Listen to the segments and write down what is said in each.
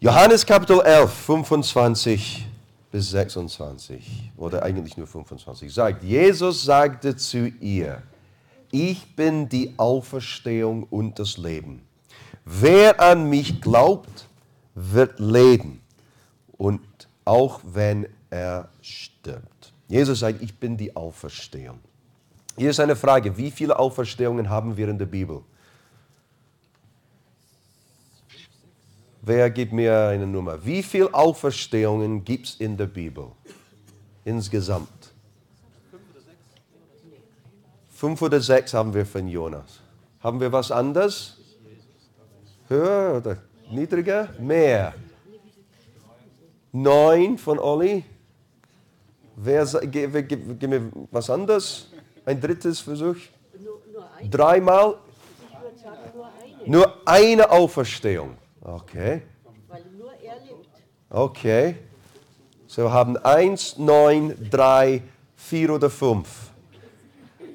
Johannes Kapitel 11, 25 bis 26, oder eigentlich nur 25, sagt, Jesus sagte zu ihr, ich bin die Auferstehung und das Leben. Wer an mich glaubt, wird leben. Und auch wenn er stirbt. Jesus sagt, ich bin die Auferstehung. Hier ist eine Frage, wie viele Auferstehungen haben wir in der Bibel? Wer gibt mir eine Nummer? Wie viele Auferstehungen gibt es in der Bibel? Insgesamt. Fünf oder sechs haben wir von Jonas. Haben wir was anderes? Höher oder niedriger? Mehr. Neun von Olli. Wer, gib, gib, gib mir was anderes? Ein drittes Versuch? Dreimal? Nur eine Auferstehung. Okay. Weil nur er lebt. Okay. So wir haben eins, neun, drei, vier oder fünf.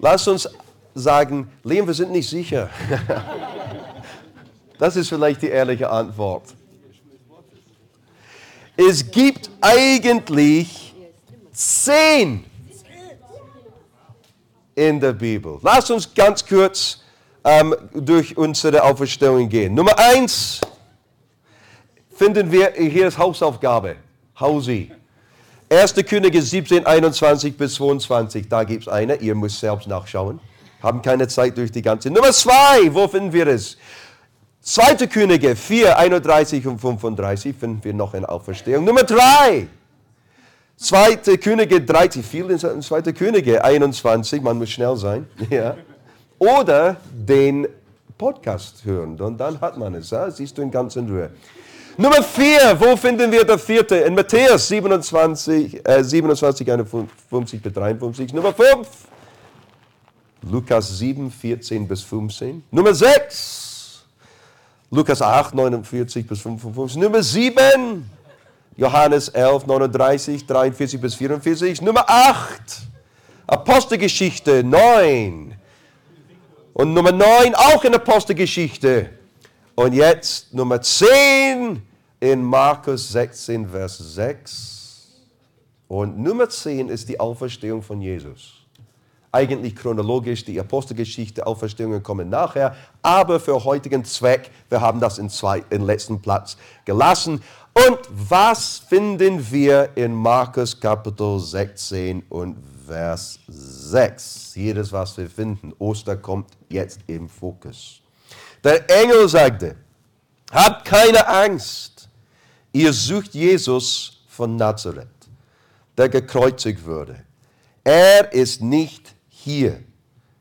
Lass uns sagen, Liam, wir sind nicht sicher. das ist vielleicht die ehrliche Antwort. Es gibt eigentlich zehn in der Bibel. Lass uns ganz kurz ähm, durch unsere Auferstehung gehen. Nummer eins finden wir hier als Hausaufgabe. Hausi. 1. Könige 17, 21 bis 22, da gibt es eine, ihr müsst selbst nachschauen. Haben keine Zeit durch die ganze. Nummer 2, wo finden wir es? 2. Könige 4, 31 und 35 finden wir noch eine Auferstehung. Nummer 3, 2. Könige 13, viel in 2. Könige 21, man muss schnell sein. Ja. Oder den Podcast hören, und dann hat man es. Ja? Siehst du in ganzer Ruhe. Nummer 4, wo finden wir der vierte? In Matthäus 27, äh, 27 51 bis 53. Nummer 5, Lukas 7, 14 bis 15. Nummer 6, Lukas 8, 49 bis 55. Nummer 7, Johannes 11, 39, 43 bis 44. Nummer 8, Apostelgeschichte 9. Und Nummer 9 auch in Apostelgeschichte und jetzt Nummer 10 in Markus 16, Vers 6. Und Nummer 10 ist die Auferstehung von Jesus. Eigentlich chronologisch, die Apostelgeschichte, Auferstehungen kommen nachher, aber für heutigen Zweck, wir haben das in, zwei, in letzten Platz gelassen. Und was finden wir in Markus Kapitel 16 und Vers 6? Hier ist, was wir finden. Oster kommt jetzt im Fokus. Der Engel sagte, habt keine Angst, ihr sucht Jesus von Nazareth, der gekreuzigt wurde. Er ist nicht hier,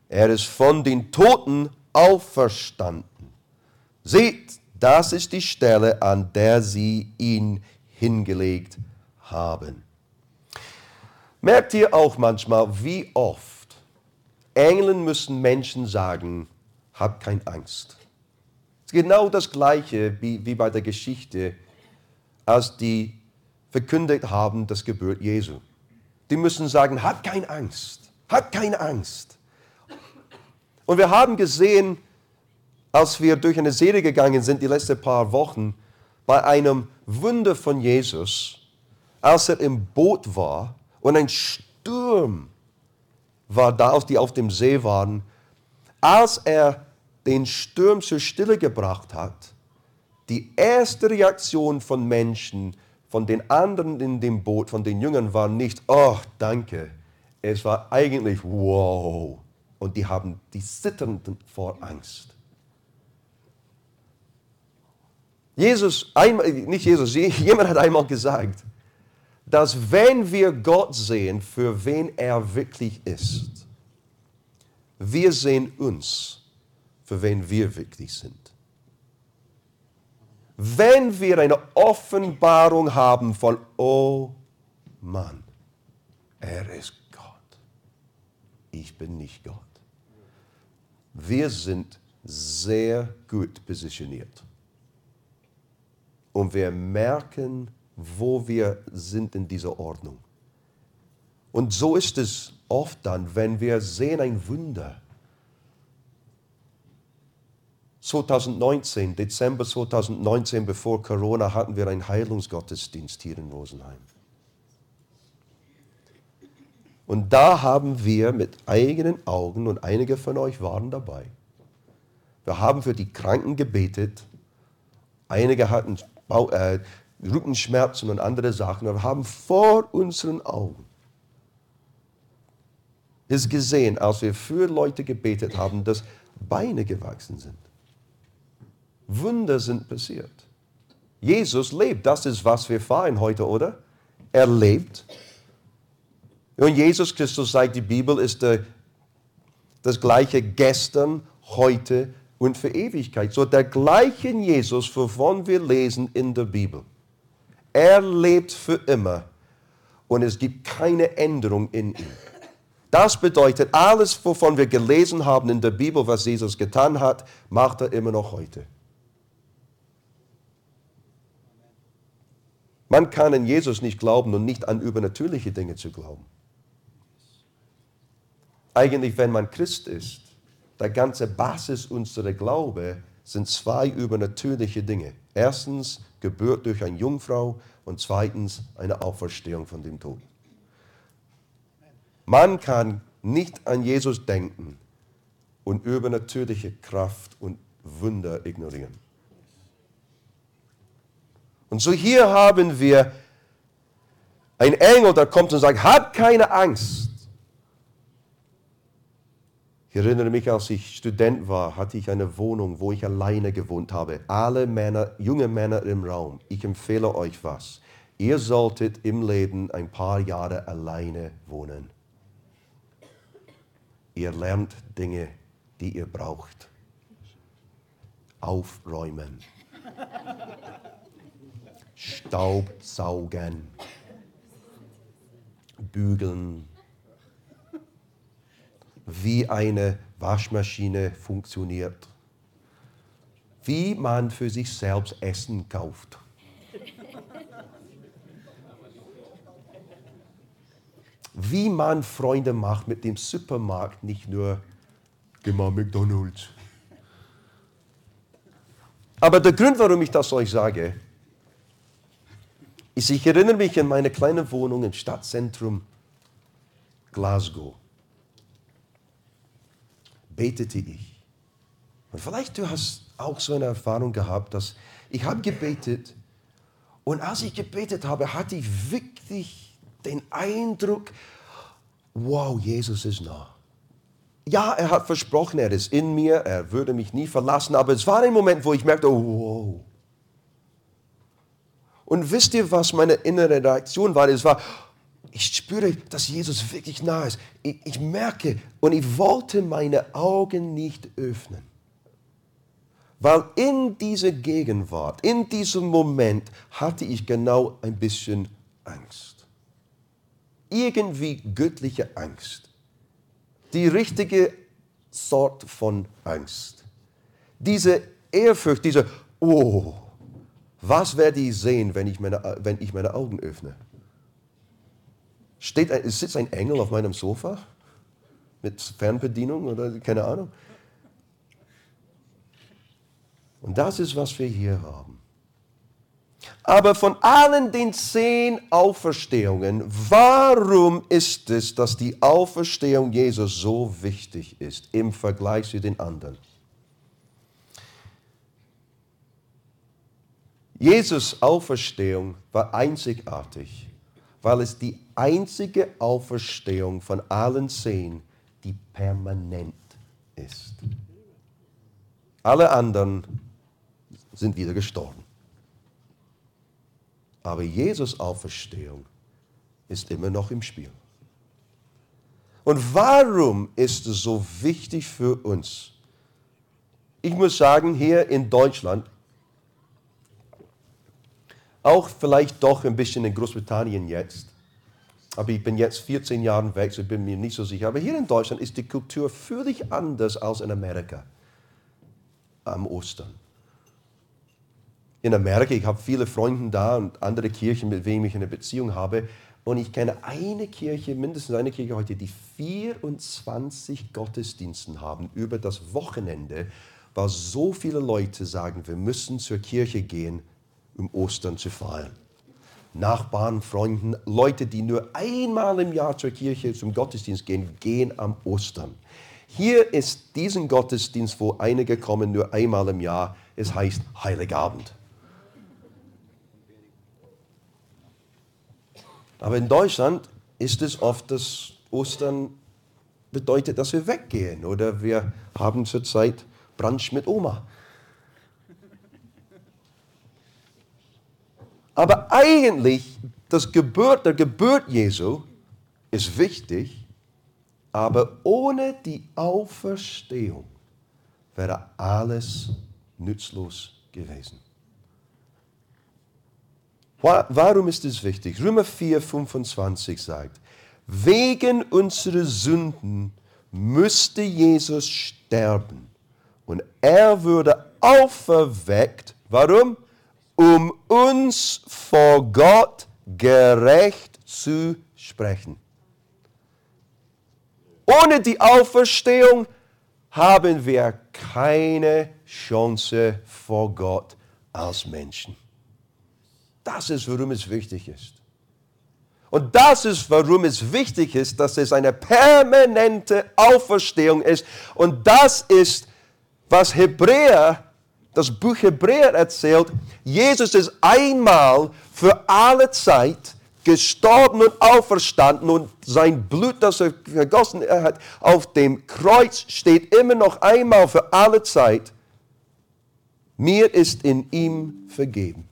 er ist von den Toten auferstanden. Seht, das ist die Stelle, an der sie ihn hingelegt haben. Merkt ihr auch manchmal, wie oft Engeln müssen Menschen sagen, habt keine Angst genau das Gleiche wie, wie bei der Geschichte, als die verkündigt haben, das Geburt Jesu. Die müssen sagen, hat keine Angst, hat keine Angst. Und wir haben gesehen, als wir durch eine Serie gegangen sind, die letzten paar Wochen, bei einem Wunder von Jesus, als er im Boot war und ein Sturm war da, die auf dem See waren, als er den Sturm zur Stille gebracht hat, die erste Reaktion von Menschen, von den anderen in dem Boot, von den Jüngern war nicht, oh, danke. Es war eigentlich, wow. Und die haben die zitternden vor Angst. Jesus, einmal, nicht Jesus, jemand hat einmal gesagt, dass wenn wir Gott sehen, für wen er wirklich ist, wir sehen uns für wen wir wirklich sind. Wenn wir eine Offenbarung haben von, oh Mann, er ist Gott. Ich bin nicht Gott. Wir sind sehr gut positioniert. Und wir merken, wo wir sind in dieser Ordnung. Und so ist es oft dann, wenn wir sehen ein Wunder 2019, Dezember 2019, bevor Corona, hatten wir einen Heilungsgottesdienst hier in Rosenheim. Und da haben wir mit eigenen Augen, und einige von euch waren dabei, wir haben für die Kranken gebetet. Einige hatten Bau, äh, Rückenschmerzen und andere Sachen. Wir haben vor unseren Augen es gesehen, als wir für Leute gebetet haben, dass Beine gewachsen sind. Wunder sind passiert. Jesus lebt. Das ist, was wir feiern heute, oder? Er lebt. Und Jesus Christus sagt, die Bibel ist der, das gleiche gestern, heute und für Ewigkeit. So der gleiche Jesus, wovon wir lesen in der Bibel. Er lebt für immer und es gibt keine Änderung in ihm. Das bedeutet, alles, wovon wir gelesen haben in der Bibel, was Jesus getan hat, macht er immer noch heute. Man kann an Jesus nicht glauben und nicht an übernatürliche Dinge zu glauben. Eigentlich, wenn man Christ ist, der ganze Basis unserer Glaube sind zwei übernatürliche Dinge. Erstens Geburt durch eine Jungfrau und zweitens eine Auferstehung von dem Tod. Man kann nicht an Jesus denken und übernatürliche Kraft und Wunder ignorieren. Und so hier haben wir einen Engel, der kommt und sagt, hab keine Angst. Ich erinnere mich, als ich Student war, hatte ich eine Wohnung, wo ich alleine gewohnt habe. Alle Männer, junge Männer im Raum. Ich empfehle euch was. Ihr solltet im Leben ein paar Jahre alleine wohnen. Ihr lernt Dinge, die ihr braucht. Aufräumen. Staub saugen, bügeln, wie eine Waschmaschine funktioniert, wie man für sich selbst Essen kauft. Wie man Freunde macht mit dem Supermarkt, nicht nur, geh McDonald's. Aber der Grund, warum ich das euch sage, ich erinnere mich an meine kleine Wohnung im Stadtzentrum Glasgow. Betete ich. Und vielleicht du hast auch so eine Erfahrung gehabt, dass ich habe gebetet und als ich gebetet habe, hatte ich wirklich den Eindruck, wow, Jesus ist nah. Ja, er hat versprochen, er ist in mir, er würde mich nie verlassen, aber es war ein Moment, wo ich merkte, oh, wow, und wisst ihr, was meine innere Reaktion war? Es war, ich spüre, dass Jesus wirklich nah ist. Ich, ich merke und ich wollte meine Augen nicht öffnen. Weil in dieser Gegenwart, in diesem Moment hatte ich genau ein bisschen Angst. Irgendwie göttliche Angst. Die richtige Sort von Angst. Diese Ehrfurcht, diese, oh, was werde ich sehen, wenn ich meine, wenn ich meine Augen öffne? Steht, sitzt ein Engel auf meinem Sofa mit Fernbedienung oder keine Ahnung? Und das ist, was wir hier haben. Aber von allen den zehn Auferstehungen, warum ist es, dass die Auferstehung Jesus so wichtig ist im Vergleich zu den anderen? Jesus Auferstehung war einzigartig, weil es die einzige Auferstehung von allen zehn, die permanent ist. Alle anderen sind wieder gestorben. Aber Jesus Auferstehung ist immer noch im Spiel. Und warum ist es so wichtig für uns? Ich muss sagen, hier in Deutschland auch vielleicht doch ein bisschen in Großbritannien jetzt. Aber ich bin jetzt 14 Jahre weg, so ich bin mir nicht so sicher. Aber hier in Deutschland ist die Kultur völlig anders als in Amerika am Ostern. In Amerika, ich habe viele Freunde da und andere Kirchen, mit denen ich eine Beziehung habe. Und ich kenne eine Kirche, mindestens eine Kirche heute, die 24 Gottesdiensten haben über das Wochenende, weil so viele Leute sagen, wir müssen zur Kirche gehen, um Ostern zu feiern. Nachbarn, Freunden, Leute, die nur einmal im Jahr zur Kirche zum Gottesdienst gehen, gehen am Ostern. Hier ist diesen Gottesdienst, wo einige kommen nur einmal im Jahr. Es heißt Heiligabend. Aber in Deutschland ist es oft, dass Ostern bedeutet, dass wir weggehen oder wir haben zurzeit Brunch mit Oma. Aber eigentlich, das Geburt, der Geburt Jesu ist wichtig, aber ohne die Auferstehung wäre alles nützlos gewesen. Warum ist es wichtig? Römer 4, 25 sagt, wegen unserer Sünden müsste Jesus sterben und er würde auferweckt. Warum? Um uns vor Gott gerecht zu sprechen. Ohne die Auferstehung haben wir keine Chance vor Gott als Menschen. Das ist, warum es wichtig ist. Und das ist, warum es wichtig ist, dass es eine permanente Auferstehung ist. Und das ist, was Hebräer, das Buch Hebräer erzählt. Jesus ist einmal für alle Zeit gestorben und auferstanden und sein Blut, das er vergossen hat, auf dem Kreuz steht immer noch einmal für alle Zeit. Mir ist in ihm vergeben.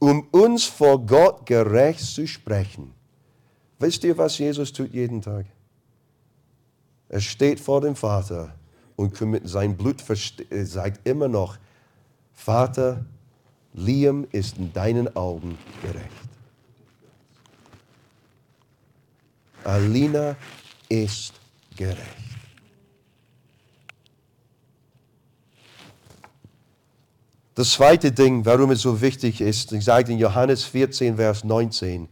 um uns vor Gott gerecht zu sprechen. Wisst ihr, was Jesus tut jeden Tag? Er steht vor dem Vater und sein Blut äh, sagt immer noch, Vater, Liam ist in deinen Augen gerecht. Alina ist gerecht. Das zweite Ding, warum es so wichtig ist, ich sage in Johannes 14, Vers 19.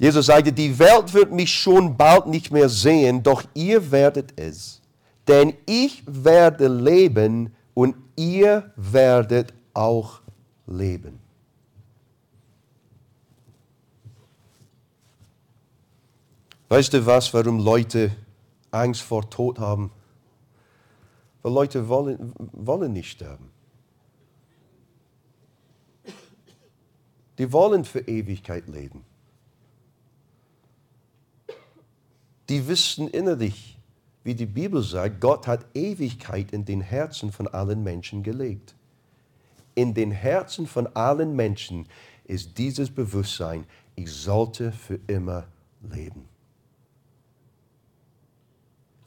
Jesus sagte, die Welt wird mich schon bald nicht mehr sehen, doch ihr werdet es. Denn ich werde leben und ihr werdet auch leben. Weißt du was, warum Leute Angst vor Tod haben? Weil Leute wollen, wollen nicht sterben. Die wollen für Ewigkeit leben. Die wissen innerlich, wie die Bibel sagt, Gott hat Ewigkeit in den Herzen von allen Menschen gelegt. In den Herzen von allen Menschen ist dieses Bewusstsein, ich sollte für immer leben.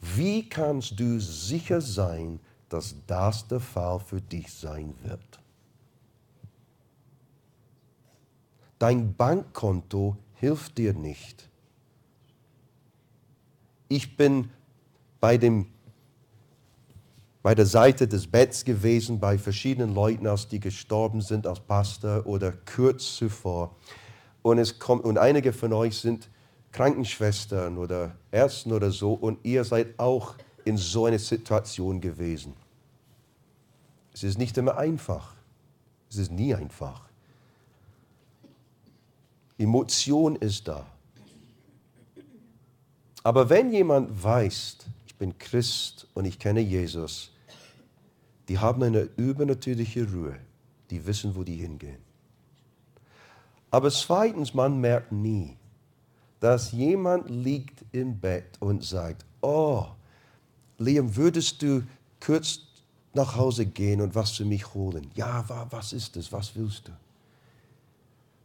Wie kannst du sicher sein, dass das der Fall für dich sein wird? Dein Bankkonto hilft dir nicht. Ich bin bei, dem, bei der Seite des Betts gewesen bei verschiedenen Leuten, als die gestorben sind als Pastor oder kurz zuvor. Und, es kommt, und einige von euch sind Krankenschwestern oder Ärzten oder so und ihr seid auch in so einer Situation gewesen. Es ist nicht immer einfach. Es ist nie einfach. Emotion ist da. Aber wenn jemand weiß, ich bin Christ und ich kenne Jesus, die haben eine übernatürliche Ruhe. Die wissen, wo die hingehen. Aber zweitens, man merkt nie, dass jemand liegt im Bett und sagt, oh, Liam, würdest du kurz nach Hause gehen und was für mich holen? Ja, was ist es? Was willst du?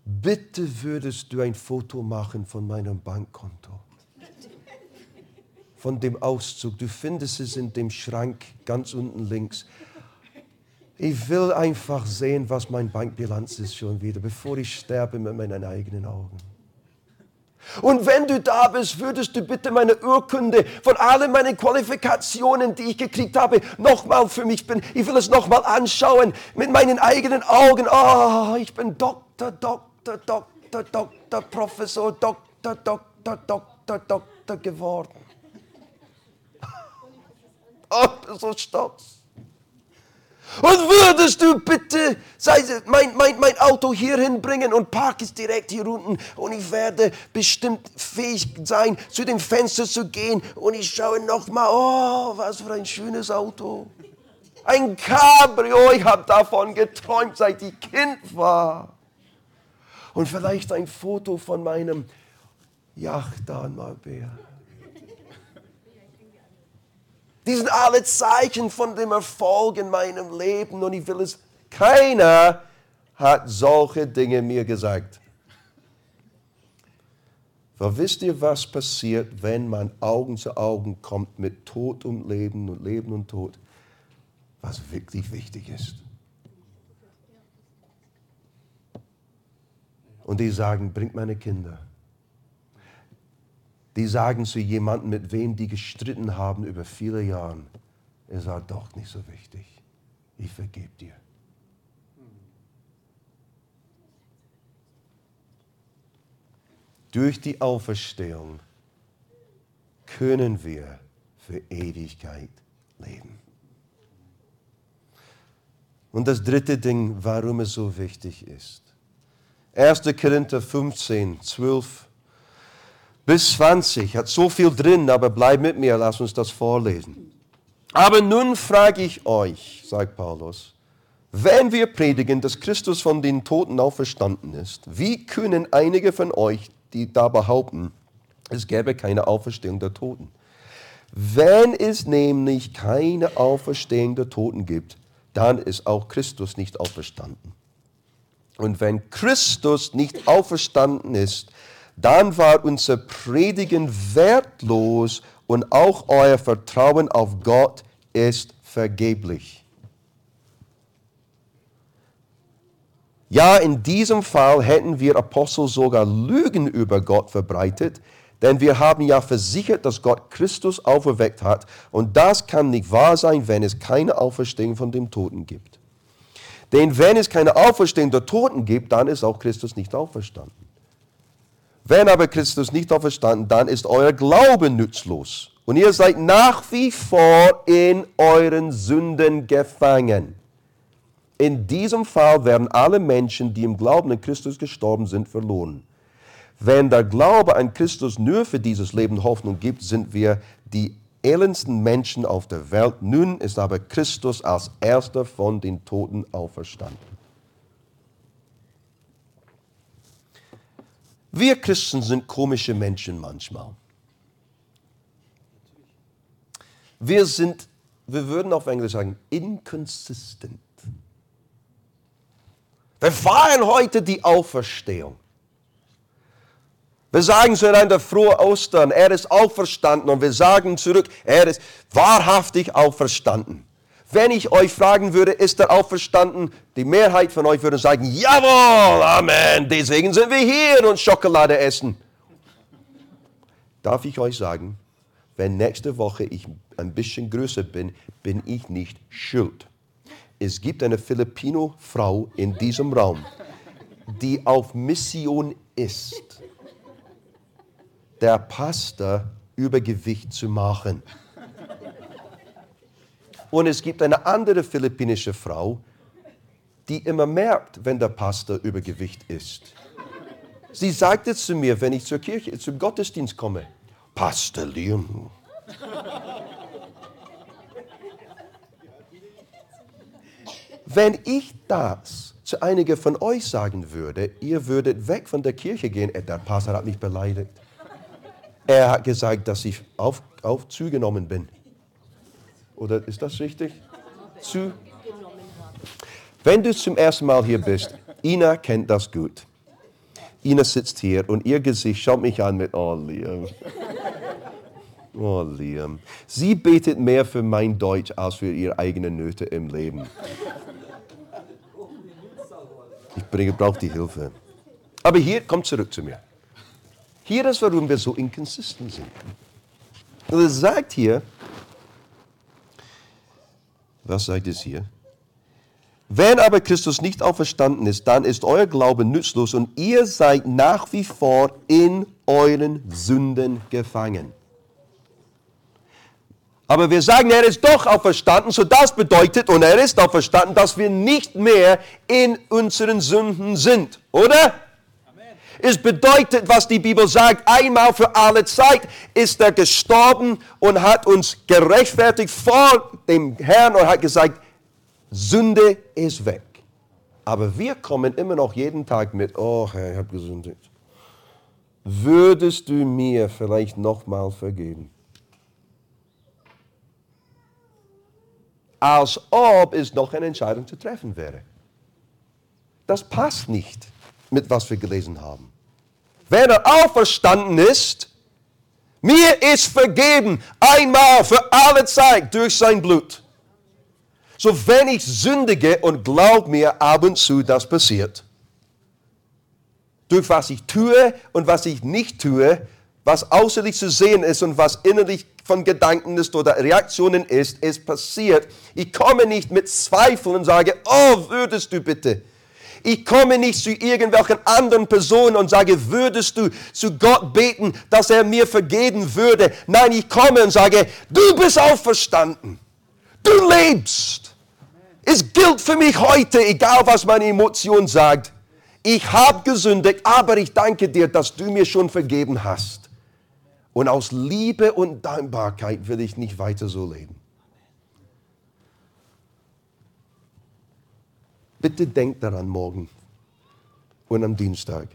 Bitte würdest du ein Foto machen von meinem Bankkonto. Von dem Auszug. Du findest es in dem Schrank ganz unten links. Ich will einfach sehen, was mein Bankbilanz ist schon wieder, bevor ich sterbe mit meinen eigenen Augen. Und wenn du da bist, würdest du bitte meine Urkunde von allen meinen Qualifikationen, die ich gekriegt habe, nochmal für mich bin. Ich will es nochmal anschauen mit meinen eigenen Augen. Oh, ich bin Doktor, Doktor, Doktor, Doktor, Professor, Doktor, Doktor, Doktor, Doktor geworden. Oh, so stolz. Und würdest du bitte mein, mein, mein Auto hierhin bringen und park es direkt hier unten und ich werde bestimmt fähig sein, zu dem Fenster zu gehen und ich schaue nochmal, oh, was für ein schönes Auto. Ein Cabrio, ich habe davon geträumt, seit ich Kind war. Und vielleicht ein Foto von meinem Yacht an Marbella. Die sind alle Zeichen von dem Erfolg in meinem Leben und ich will es. Keiner hat solche Dinge mir gesagt. Aber wisst ihr, was passiert, wenn man Augen zu Augen kommt mit Tod und Leben und Leben und Tod? Was wirklich wichtig ist. Und die sagen, bringt meine Kinder die sagen zu jemandem, mit wem die gestritten haben über viele Jahre, er sagt, doch nicht so wichtig, ich vergebe dir. Durch die Auferstehung können wir für Ewigkeit leben. Und das dritte Ding, warum es so wichtig ist. 1. Korinther 15, 12 bis 20. Hat so viel drin, aber bleib mit mir, lass uns das vorlesen. Aber nun frage ich euch, sagt Paulus, wenn wir predigen, dass Christus von den Toten auferstanden ist, wie können einige von euch, die da behaupten, es gäbe keine Auferstehung der Toten? Wenn es nämlich keine Auferstehung der Toten gibt, dann ist auch Christus nicht auferstanden. Und wenn Christus nicht auferstanden ist, dann war unser Predigen wertlos und auch euer Vertrauen auf Gott ist vergeblich. Ja, in diesem Fall hätten wir Apostel sogar Lügen über Gott verbreitet, denn wir haben ja versichert, dass Gott Christus auferweckt hat und das kann nicht wahr sein, wenn es keine Auferstehung von dem Toten gibt. Denn wenn es keine Auferstehung der Toten gibt, dann ist auch Christus nicht auferstanden. Wenn aber Christus nicht auferstanden, dann ist euer Glaube nützlos. Und ihr seid nach wie vor in euren Sünden gefangen. In diesem Fall werden alle Menschen, die im Glauben an Christus gestorben sind, verloren. Wenn der Glaube an Christus nur für dieses Leben Hoffnung gibt, sind wir die elendsten Menschen auf der Welt. Nun ist aber Christus als erster von den Toten auferstanden. Wir Christen sind komische Menschen manchmal. Wir sind, wir würden auf Englisch sagen, inconsistent. Wir feiern heute die Auferstehung. Wir sagen zueinander frohe Ostern, er ist auferstanden und wir sagen zurück, er ist wahrhaftig auferstanden. Wenn ich euch fragen würde, ist er auferstanden? Die Mehrheit von euch würde sagen, jawohl, Amen, deswegen sind wir hier und Schokolade essen. Darf ich euch sagen, wenn nächste Woche ich ein bisschen größer bin, bin ich nicht schuld. Es gibt eine Filipino-Frau in diesem Raum, die auf Mission ist, der Pastor Übergewicht zu machen. Und es gibt eine andere philippinische Frau, die immer merkt, wenn der Pastor Übergewicht ist. Sie sagte zu mir, wenn ich zur Kirche, zum Gottesdienst komme, Pastor Leon. Wenn ich das zu einigen von euch sagen würde, ihr würdet weg von der Kirche gehen, der Pastor hat mich beleidigt. Er hat gesagt, dass ich auf, auf zugenommen bin. Oder ist das richtig? Zu? Wenn du zum ersten Mal hier bist, Ina kennt das gut. Ina sitzt hier und ihr Gesicht schaut mich an mit, oh Liam. Oh Liam. Sie betet mehr für mein Deutsch als für ihre eigenen Nöte im Leben. Ich brauche die Hilfe. Aber hier, kommt zurück zu mir. Hier ist, warum wir so inkonsistent sind. Er sagt hier, was sagt es hier? Wenn aber Christus nicht auferstanden ist, dann ist euer Glaube nützlos und ihr seid nach wie vor in euren Sünden gefangen. Aber wir sagen, er ist doch auferstanden, so das bedeutet, und er ist auferstanden, dass wir nicht mehr in unseren Sünden sind, oder? Es bedeutet, was die Bibel sagt, einmal für alle Zeit ist er gestorben und hat uns gerechtfertigt vor dem Herrn und hat gesagt, Sünde ist weg. Aber wir kommen immer noch jeden Tag mit, oh Herr, ich habe gesündigt. Würdest du mir vielleicht nochmal vergeben? Als ob es noch eine Entscheidung zu treffen wäre. Das passt nicht mit was wir gelesen haben. Wenn er auferstanden ist, mir ist vergeben, einmal für alle Zeit durch sein Blut. So wenn ich sündige und glaub mir ab und zu, das passiert, durch was ich tue und was ich nicht tue, was außerlich zu sehen ist und was innerlich von Gedanken ist oder Reaktionen ist, es passiert. Ich komme nicht mit Zweifeln und sage, oh, würdest du bitte. Ich komme nicht zu irgendwelchen anderen Personen und sage, würdest du zu Gott beten, dass er mir vergeben würde? Nein, ich komme und sage, du bist auferstanden. Du lebst. Es gilt für mich heute, egal was meine Emotion sagt. Ich habe gesündigt, aber ich danke dir, dass du mir schon vergeben hast. Und aus Liebe und Dankbarkeit will ich nicht weiter so leben. Bitte denkt daran morgen und am Dienstag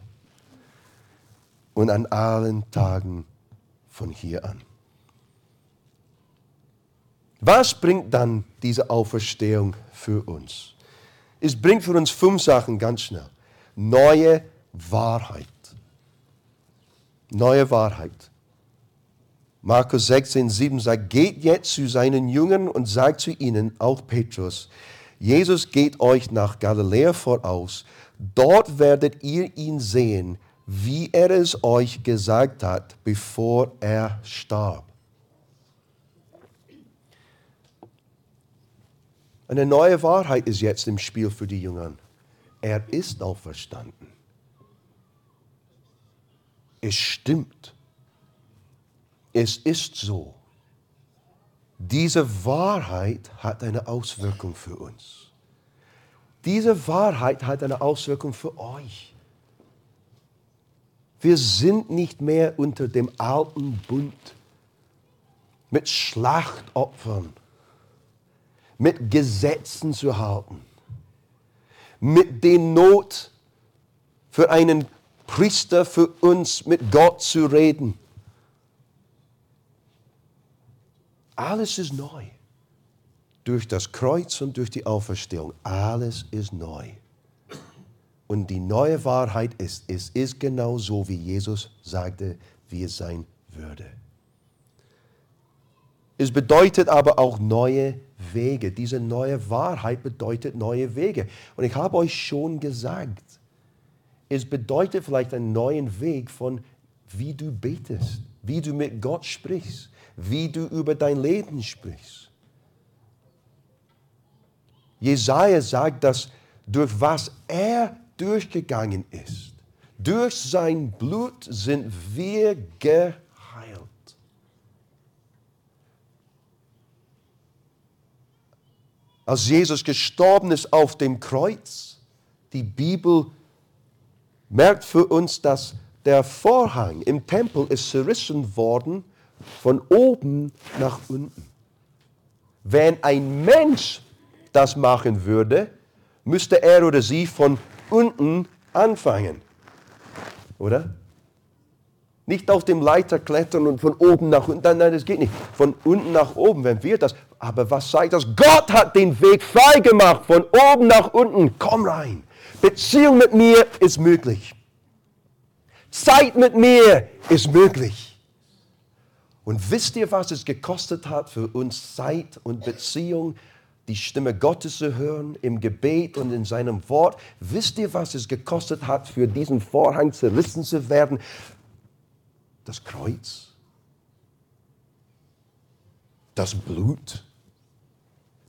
und an allen Tagen von hier an. Was bringt dann diese Auferstehung für uns? Es bringt für uns fünf Sachen ganz schnell. Neue Wahrheit. Neue Wahrheit. Markus 16, 7 sagt, geht jetzt zu seinen Jüngern und sagt zu ihnen, auch Petrus, Jesus geht euch nach Galiläa voraus. Dort werdet ihr ihn sehen, wie er es euch gesagt hat, bevor er starb. Eine neue Wahrheit ist jetzt im Spiel für die Jüngern. Er ist auferstanden. Es stimmt. Es ist so. Diese Wahrheit hat eine Auswirkung für uns. Diese Wahrheit hat eine Auswirkung für euch. Wir sind nicht mehr unter dem alten Bund mit Schlachtopfern, mit Gesetzen zu halten, mit der Not für einen Priester, für uns mit Gott zu reden Alles ist neu. Durch das Kreuz und durch die Auferstehung. Alles ist neu. Und die neue Wahrheit ist, es ist genau so, wie Jesus sagte, wie es sein würde. Es bedeutet aber auch neue Wege. Diese neue Wahrheit bedeutet neue Wege. Und ich habe euch schon gesagt, es bedeutet vielleicht einen neuen Weg von, wie du betest, wie du mit Gott sprichst, wie du über dein Leben sprichst. Jesaja sagt, dass durch was er durchgegangen ist, durch sein Blut sind wir geheilt. Als Jesus gestorben ist auf dem Kreuz, die Bibel merkt für uns, dass der Vorhang im Tempel ist zerrissen worden von oben nach unten. Wenn ein Mensch das machen würde, müsste er oder sie von unten anfangen. Oder? Nicht auf dem Leiter klettern und von oben nach unten. Nein, nein, das geht nicht. Von unten nach oben, wenn wir das. Aber was sagt das? Gott hat den Weg frei gemacht. Von oben nach unten. Komm rein. Beziehung mit mir ist möglich. Zeit mit mir ist möglich. Und wisst ihr, was es gekostet hat für uns Zeit und Beziehung, die Stimme Gottes zu hören im Gebet und in seinem Wort? Wisst ihr, was es gekostet hat, für diesen Vorhang zerrissen zu werden? Das Kreuz, das Blut,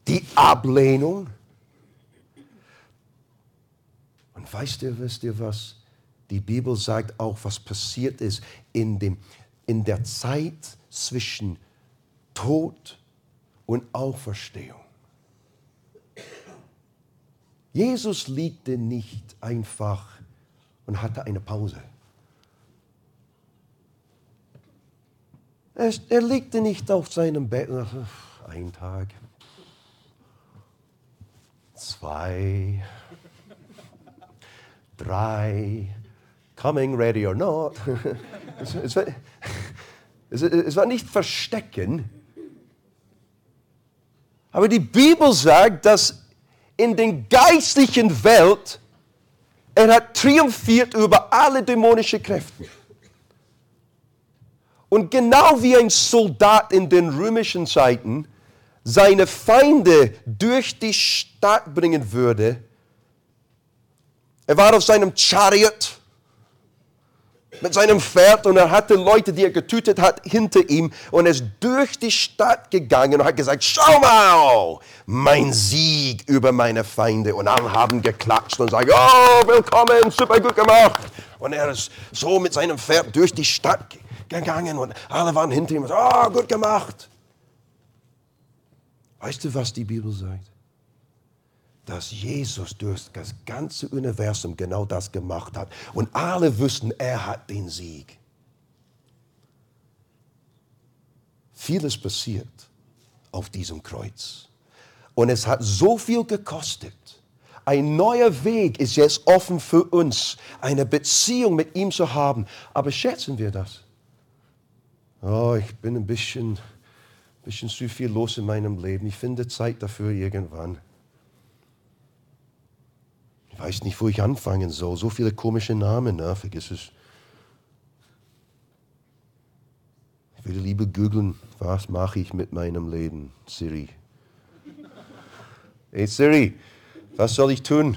die Ablehnung, Und weißt ihr, wisst ihr was? Die Bibel sagt auch, was passiert ist in, dem, in der Zeit zwischen Tod und Auferstehung. Jesus liegte nicht einfach und hatte eine Pause. Er, er liegte nicht auf seinem Bett. Ein Tag, zwei, drei, coming ready or not. Es, es, war nicht verstecken. Aber die Bibel sagt, dass in der geistlichen Welt er hat triumphiert über alle dämonischen Kräfte. Und genau wie ein Soldat in den römischen Zeiten seine Feinde durch die Stadt bringen würde, er war auf seinem Chariot mit seinem Pferd und er hatte Leute, die er getötet hat, hinter ihm und ist durch die Stadt gegangen und hat gesagt, schau mal, mein Sieg über meine Feinde. Und alle haben geklatscht und sagen, oh, willkommen, super gut gemacht. Und er ist so mit seinem Pferd durch die Stadt gegangen und alle waren hinter ihm und sagen, oh, gut gemacht. Weißt du, was die Bibel sagt? Dass Jesus durch das ganze Universum genau das gemacht hat. Und alle wussten, er hat den Sieg. Vieles passiert auf diesem Kreuz. Und es hat so viel gekostet. Ein neuer Weg ist jetzt offen für uns, eine Beziehung mit ihm zu haben. Aber schätzen wir das? Oh, ich bin ein bisschen, bisschen zu viel los in meinem Leben. Ich finde Zeit dafür irgendwann. Ich weiß nicht, wo ich anfangen soll. So viele komische Namen, ne? vergiss es. Ich würde lieber googeln, was mache ich mit meinem Leben, Siri. Hey Siri, was soll ich tun?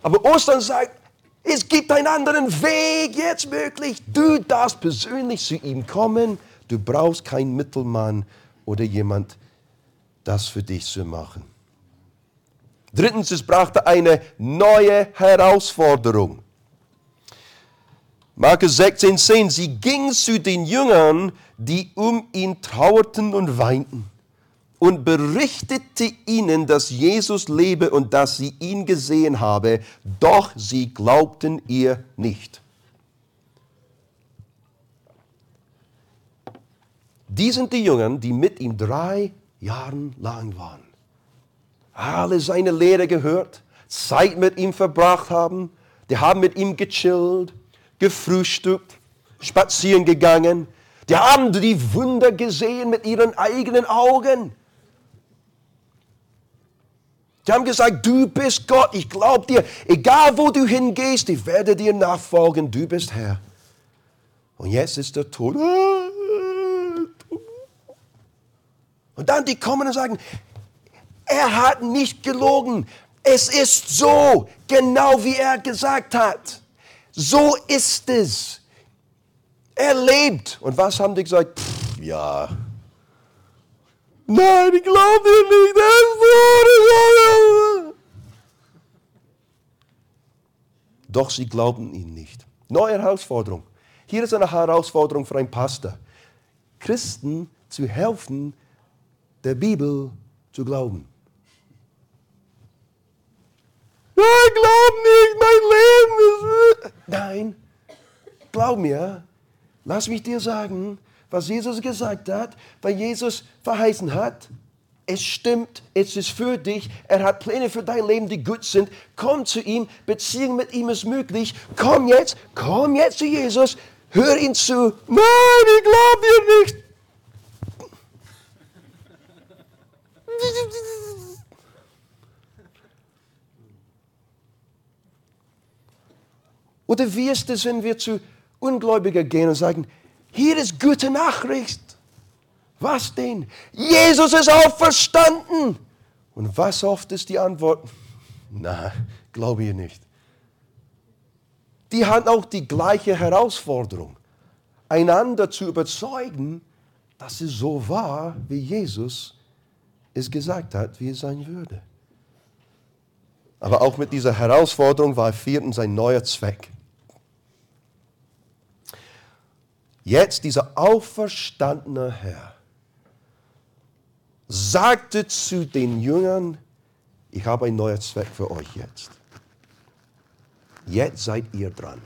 Aber Ostern sagt, es gibt einen anderen Weg jetzt möglich. Du darfst persönlich zu ihm kommen. Du brauchst keinen Mittelmann oder jemand, das für dich zu machen. Drittens, es brachte eine neue Herausforderung. Markus 16, 10. Sie ging zu den Jüngern, die um ihn trauerten und weinten, und berichtete ihnen, dass Jesus lebe und dass sie ihn gesehen habe, doch sie glaubten ihr nicht. Die sind die Jüngern, die mit ihm drei Jahre lang waren alle seine Lehre gehört, Zeit mit ihm verbracht haben. Die haben mit ihm gechillt, gefrühstückt, spazieren gegangen. Die haben die Wunder gesehen mit ihren eigenen Augen. Die haben gesagt, du bist Gott, ich glaube dir, egal wo du hingehst, ich werde dir nachfolgen, du bist Herr. Und jetzt ist der Tod. Und dann die kommen und sagen, er hat nicht gelogen. Es ist so, genau wie er gesagt hat. So ist es. Er lebt. Und was haben die gesagt? Pff, ja. Nein, ich glaube dir nicht. Das ist. Doch sie glauben ihn nicht. Neue Herausforderung. Hier ist eine Herausforderung für einen Pastor. Christen zu helfen, der Bibel zu glauben. Ich glaub nicht, mein Leben ist. Nein, glaub mir, lass mich dir sagen, was Jesus gesagt hat, weil Jesus verheißen hat. Es stimmt, es ist für dich. Er hat Pläne für dein Leben, die gut sind. Komm zu ihm, Beziehung mit ihm ist möglich. Komm jetzt, komm jetzt zu Jesus, hör ihn zu. Nein, ich glaube dir nicht. Oder wie ist es, wenn wir zu Ungläubigen gehen und sagen, hier ist gute Nachricht. Was denn? Jesus ist auferstanden. Und was oft ist die Antwort? Na, glaube ich nicht. Die haben auch die gleiche Herausforderung, einander zu überzeugen, dass es so war, wie Jesus es gesagt hat, wie es sein würde. Aber auch mit dieser Herausforderung war viertens ein neuer Zweck. Jetzt dieser auferstandene Herr sagte zu den Jüngern, ich habe einen neuen Zweck für euch jetzt. Jetzt seid ihr dran.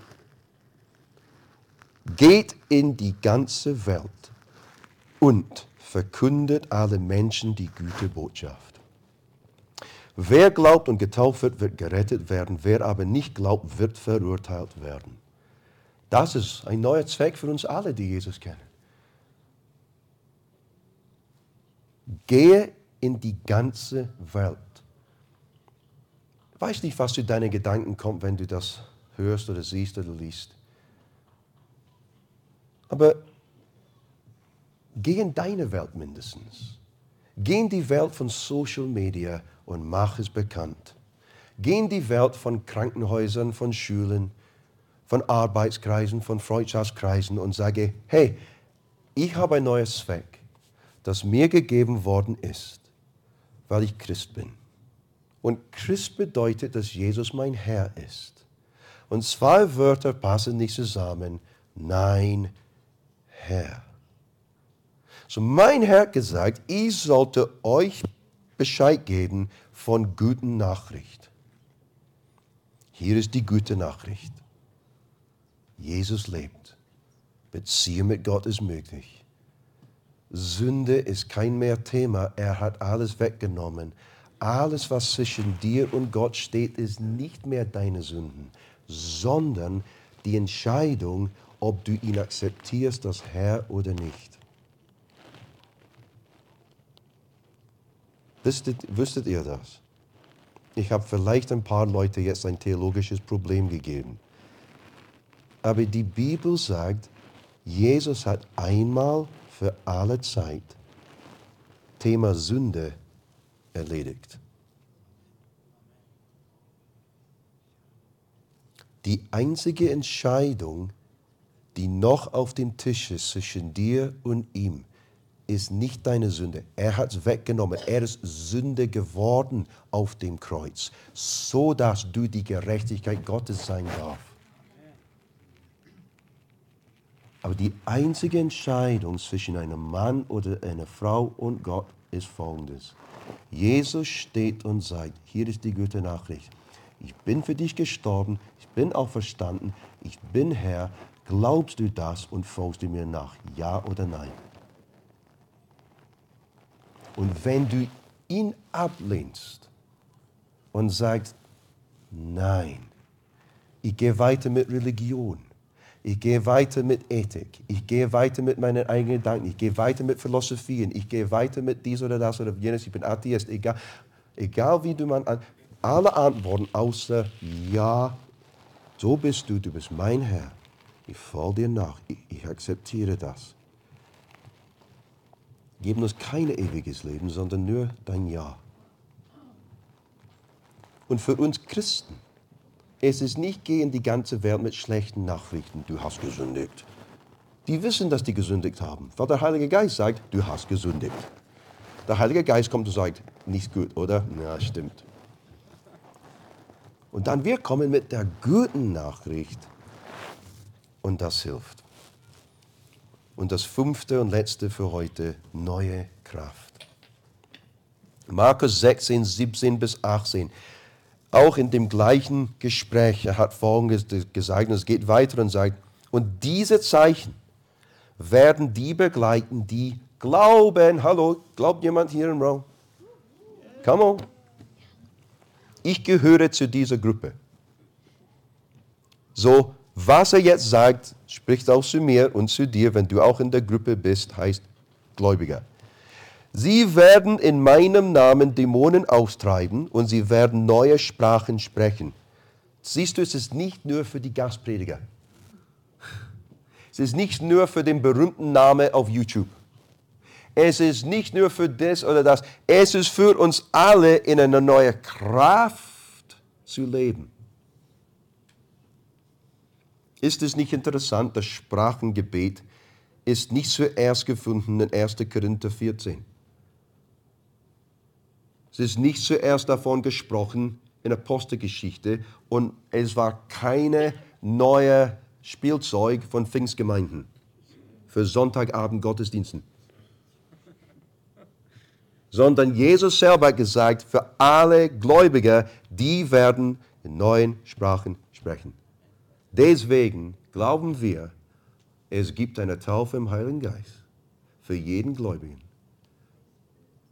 Geht in die ganze Welt und verkündet alle Menschen die gute Botschaft. Wer glaubt und getauft wird, wird gerettet werden. Wer aber nicht glaubt, wird verurteilt werden. Das ist ein neuer Zweck für uns alle, die Jesus kennen. Gehe in die ganze Welt. Ich weiß nicht, was zu deinen Gedanken kommt, wenn du das hörst oder siehst oder liest. Aber geh in deine Welt mindestens. Geh in die Welt von Social Media und mach es bekannt. Geh in die Welt von Krankenhäusern, von Schulen, von Arbeitskreisen, von Freundschaftskreisen und sage, hey, ich habe ein neues Zweck, das mir gegeben worden ist, weil ich Christ bin. Und Christ bedeutet, dass Jesus mein Herr ist. Und zwei Wörter passen nicht zusammen. Nein, Herr. So mein Herr hat gesagt, ich sollte euch Bescheid geben von guten Nachricht. Hier ist die gute Nachricht. Jesus lebt. Beziehung mit Gott ist möglich. Sünde ist kein mehr Thema. Er hat alles weggenommen. Alles, was zwischen dir und Gott steht, ist nicht mehr deine Sünden, sondern die Entscheidung, ob du ihn akzeptierst als Herr oder nicht. Wüsstet, wüsstet ihr das? Ich habe vielleicht ein paar Leute jetzt ein theologisches Problem gegeben. Aber die Bibel sagt, Jesus hat einmal für alle Zeit Thema Sünde erledigt. Die einzige Entscheidung, die noch auf dem Tisch ist zwischen dir und ihm, ist nicht deine Sünde. Er hat es weggenommen. Er ist Sünde geworden auf dem Kreuz, so dass du die Gerechtigkeit Gottes sein darfst. Aber die einzige Entscheidung zwischen einem Mann oder einer Frau und Gott ist folgendes. Jesus steht und sagt, hier ist die gute Nachricht. Ich bin für dich gestorben, ich bin auferstanden, ich bin Herr. Glaubst du das und folgst du mir nach? Ja oder nein? Und wenn du ihn ablehnst und sagst, nein, ich gehe weiter mit Religion, ich gehe weiter mit Ethik. Ich gehe weiter mit meinen eigenen Gedanken. Ich gehe weiter mit Philosophien. Ich gehe weiter mit dies oder das oder jenes. Ich bin Atheist. Egal, egal wie du man an, alle Antworten außer Ja, so bist du. Du bist mein Herr. Ich folge dir nach. Ich, ich akzeptiere das. Geben uns kein ewiges Leben, sondern nur dein Ja. Und für uns Christen es ist nicht gehen die ganze Welt mit schlechten Nachrichten, du hast gesündigt. Die wissen, dass die gesündigt haben, weil der Heilige Geist sagt, du hast gesündigt. Der Heilige Geist kommt und sagt, nicht gut, oder? Ja, stimmt. Und dann wir kommen mit der guten Nachricht und das hilft. Und das fünfte und letzte für heute, neue Kraft. Markus 16, 17 bis 18 auch in dem gleichen Gespräch, er hat Folgendes gesagt, und es geht weiter und sagt, und diese Zeichen werden die begleiten, die glauben. Hallo, glaubt jemand hier im Raum? Come on. Ich gehöre zu dieser Gruppe. So, was er jetzt sagt, spricht auch zu mir und zu dir, wenn du auch in der Gruppe bist, heißt Gläubiger. Sie werden in meinem Namen Dämonen austreiben und sie werden neue Sprachen sprechen. Siehst du, es ist nicht nur für die Gastprediger. Es ist nicht nur für den berühmten Namen auf YouTube. Es ist nicht nur für das oder das. Es ist für uns alle in einer neuen Kraft zu leben. Ist es nicht interessant, das Sprachengebet ist nicht zuerst gefunden in 1. Korinther 14. Es ist nicht zuerst davon gesprochen in Apostelgeschichte und es war keine neue Spielzeug von Pfingstgemeinden für Sonntagabend Gottesdiensten. Sondern Jesus selber hat gesagt, für alle Gläubiger, die werden in neuen Sprachen sprechen. Deswegen glauben wir, es gibt eine Taufe im Heiligen Geist für jeden Gläubigen.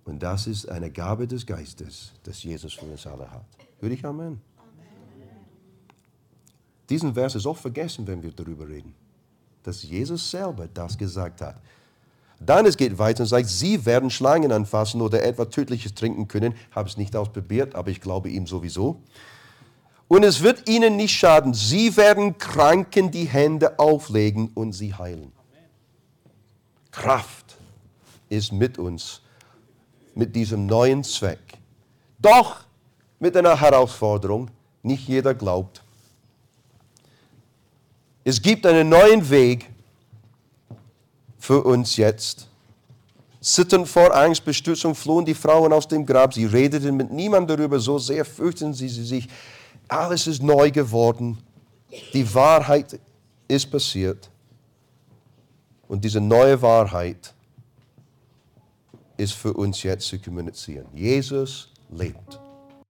Und das ist eine Gabe des Geistes, das Jesus für uns alle hat. Würde ich Amen? Diesen Vers ist oft vergessen, wenn wir darüber reden, dass Jesus selber das gesagt hat. Dann es geht weiter und sagt, sie werden Schlangen anfassen oder etwa Tödliches trinken können. Habe es nicht ausprobiert, aber ich glaube ihm sowieso. Und es wird ihnen nicht schaden. Sie werden Kranken die Hände auflegen und sie heilen. Kraft ist mit uns, mit diesem neuen Zweck. Doch mit einer Herausforderung. Nicht jeder glaubt. Es gibt einen neuen Weg für uns jetzt. Zitternd vor Angst, Bestürzung flohen die Frauen aus dem Grab. Sie redeten mit niemandem darüber, so sehr fürchten sie sich. Alles ist neu geworden. Die Wahrheit ist passiert. Und diese neue Wahrheit ist für uns jetzt zu kommunizieren. Jesus lebt.